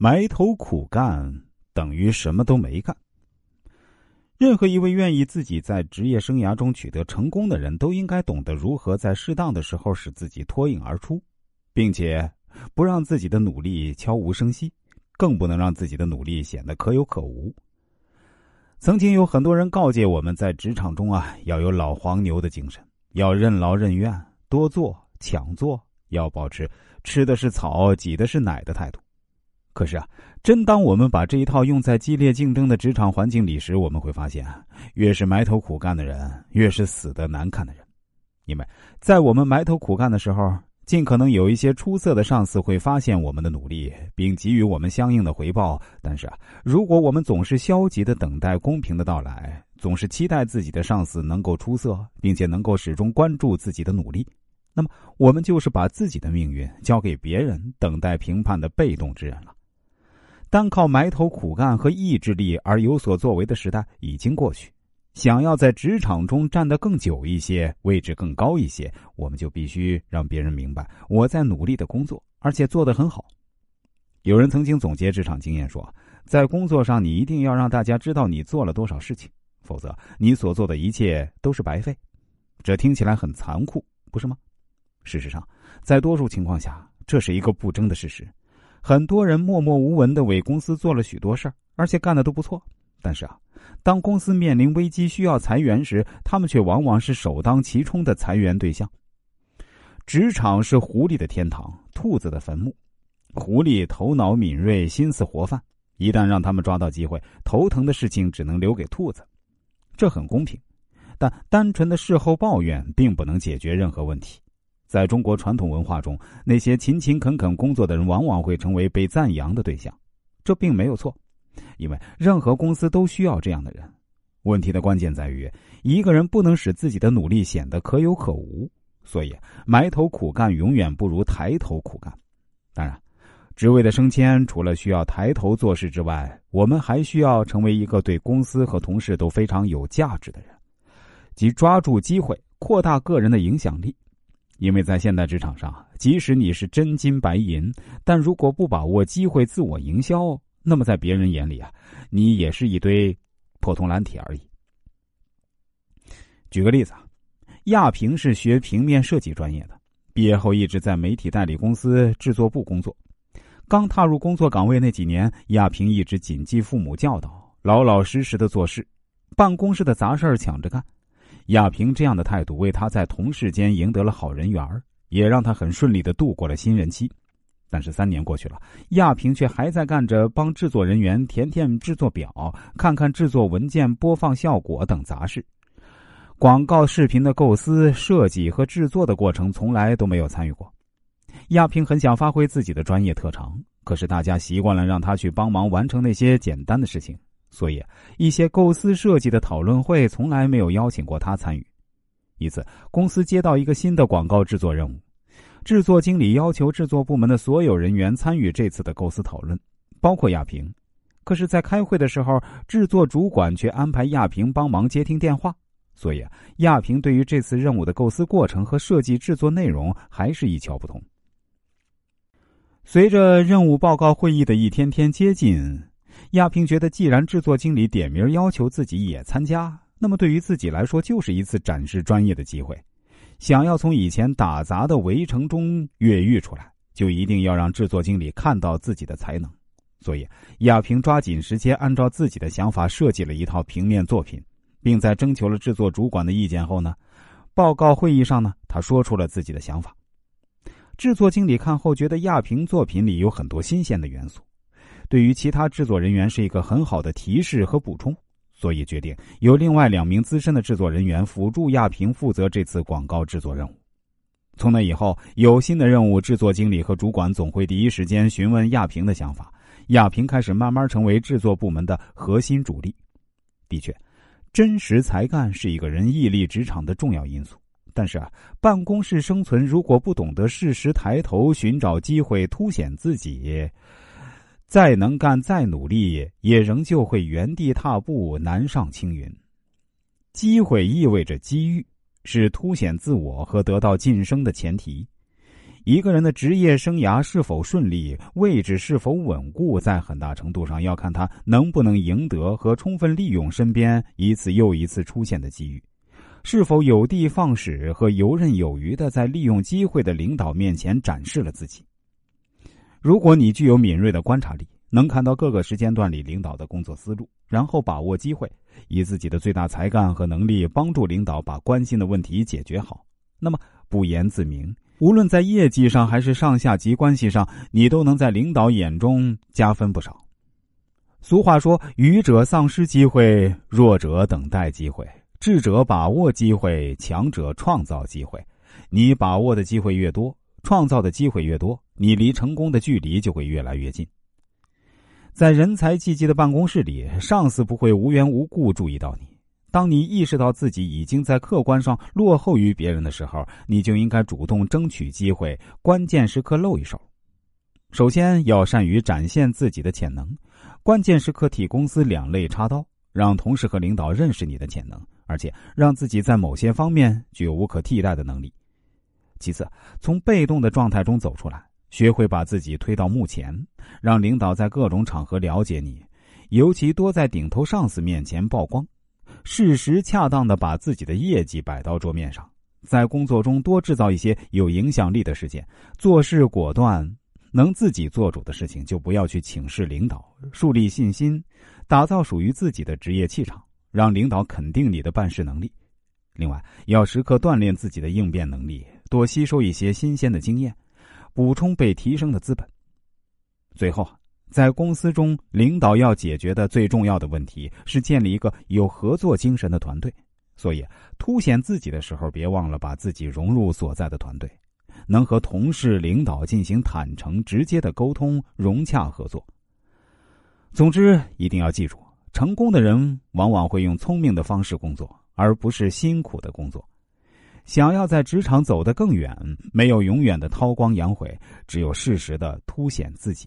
埋头苦干等于什么都没干。任何一位愿意自己在职业生涯中取得成功的人，都应该懂得如何在适当的时候使自己脱颖而出，并且不让自己的努力悄无声息，更不能让自己的努力显得可有可无。曾经有很多人告诫我们在职场中啊，要有老黄牛的精神，要任劳任怨，多做抢做，要保持吃的是草，挤的是奶的态度。可是啊，真当我们把这一套用在激烈竞争的职场环境里时，我们会发现，越是埋头苦干的人，越是死得难看的人。因为在我们埋头苦干的时候，尽可能有一些出色的上司会发现我们的努力，并给予我们相应的回报。但是啊，如果我们总是消极的等待公平的到来，总是期待自己的上司能够出色，并且能够始终关注自己的努力，那么我们就是把自己的命运交给别人，等待评判的被动之人了。单靠埋头苦干和意志力而有所作为的时代已经过去。想要在职场中站得更久一些，位置更高一些，我们就必须让别人明白我在努力的工作，而且做得很好。有人曾经总结职场经验说，在工作上你一定要让大家知道你做了多少事情，否则你所做的一切都是白费。这听起来很残酷，不是吗？事实上，在多数情况下，这是一个不争的事实。很多人默默无闻的为公司做了许多事儿，而且干的都不错。但是啊，当公司面临危机需要裁员时，他们却往往是首当其冲的裁员对象。职场是狐狸的天堂，兔子的坟墓。狐狸头脑敏锐，心思活泛，一旦让他们抓到机会，头疼的事情只能留给兔子。这很公平，但单纯的事后抱怨并不能解决任何问题。在中国传统文化中，那些勤勤恳恳工作的人往往会成为被赞扬的对象，这并没有错，因为任何公司都需要这样的人。问题的关键在于，一个人不能使自己的努力显得可有可无，所以埋头苦干永远不如抬头苦干。当然，职位的升迁除了需要抬头做事之外，我们还需要成为一个对公司和同事都非常有价值的人，即抓住机会，扩大个人的影响力。因为在现代职场上，即使你是真金白银，但如果不把握机会自我营销，那么在别人眼里啊，你也是一堆破铜烂铁而已。举个例子啊，亚平是学平面设计专业的，毕业后一直在媒体代理公司制作部工作。刚踏入工作岗位那几年，亚平一直谨记父母教导，老老实实的做事，办公室的杂事抢着干。亚平这样的态度，为他在同事间赢得了好人缘也让他很顺利的度过了新人期。但是三年过去了，亚平却还在干着帮制作人员填填制作表、看看制作文件、播放效果等杂事。广告视频的构思、设计和制作的过程，从来都没有参与过。亚平很想发挥自己的专业特长，可是大家习惯了让他去帮忙完成那些简单的事情。所以，一些构思设计的讨论会从来没有邀请过他参与。一次，公司接到一个新的广告制作任务，制作经理要求制作部门的所有人员参与这次的构思讨论，包括亚平。可是，在开会的时候，制作主管却安排亚平帮忙接听电话，所以亚平对于这次任务的构思过程和设计制作内容还是一窍不通。随着任务报告会议的一天天接近。亚平觉得，既然制作经理点名要求自己也参加，那么对于自己来说就是一次展示专业的机会。想要从以前打杂的围城中越狱出来，就一定要让制作经理看到自己的才能。所以，亚平抓紧时间，按照自己的想法设计了一套平面作品，并在征求了制作主管的意见后呢，报告会议上呢，他说出了自己的想法。制作经理看后觉得亚平作品里有很多新鲜的元素。对于其他制作人员是一个很好的提示和补充，所以决定由另外两名资深的制作人员辅助亚平负责这次广告制作任务。从那以后，有新的任务，制作经理和主管总会第一时间询问亚平的想法。亚平开始慢慢成为制作部门的核心主力。的确，真实才干是一个人屹立职场的重要因素。但是啊，办公室生存如果不懂得适时抬头寻找机会凸显自己。再能干、再努力，也仍旧会原地踏步、难上青云。机会意味着机遇，是凸显自我和得到晋升的前提。一个人的职业生涯是否顺利，位置是否稳固，在很大程度上要看他能不能赢得和充分利用身边一次又一次出现的机遇，是否有的放矢和游刃有余的在利用机会的领导面前展示了自己。如果你具有敏锐的观察力，能看到各个时间段里领导的工作思路，然后把握机会，以自己的最大才干和能力帮助领导把关心的问题解决好，那么不言自明。无论在业绩上还是上下级关系上，你都能在领导眼中加分不少。俗话说：“愚者丧失机会，弱者等待机会，智者把握机会，强者创造机会。你把握的机会越多，创造的机会越多，你离成功的距离就会越来越近。”在人才济济的办公室里，上司不会无缘无故注意到你。当你意识到自己已经在客观上落后于别人的时候，你就应该主动争取机会，关键时刻露一手。首先要善于展现自己的潜能，关键时刻替公司两肋插刀，让同事和领导认识你的潜能，而且让自己在某些方面具有无可替代的能力。其次，从被动的状态中走出来，学会把自己推到幕前，让领导在各种场合了解你，尤其多在顶头上司面前曝光。适时恰当的把自己的业绩摆到桌面上，在工作中多制造一些有影响力的事件，做事果断，能自己做主的事情就不要去请示领导，树立信心，打造属于自己的职业气场，让领导肯定你的办事能力。另外，要时刻锻炼自己的应变能力，多吸收一些新鲜的经验，补充被提升的资本。最后。在公司中，领导要解决的最重要的问题是建立一个有合作精神的团队。所以，凸显自己的时候，别忘了把自己融入所在的团队，能和同事、领导进行坦诚、直接的沟通，融洽合作。总之，一定要记住，成功的人往往会用聪明的方式工作，而不是辛苦的工作。想要在职场走得更远，没有永远的韬光养晦，只有适时的凸显自己。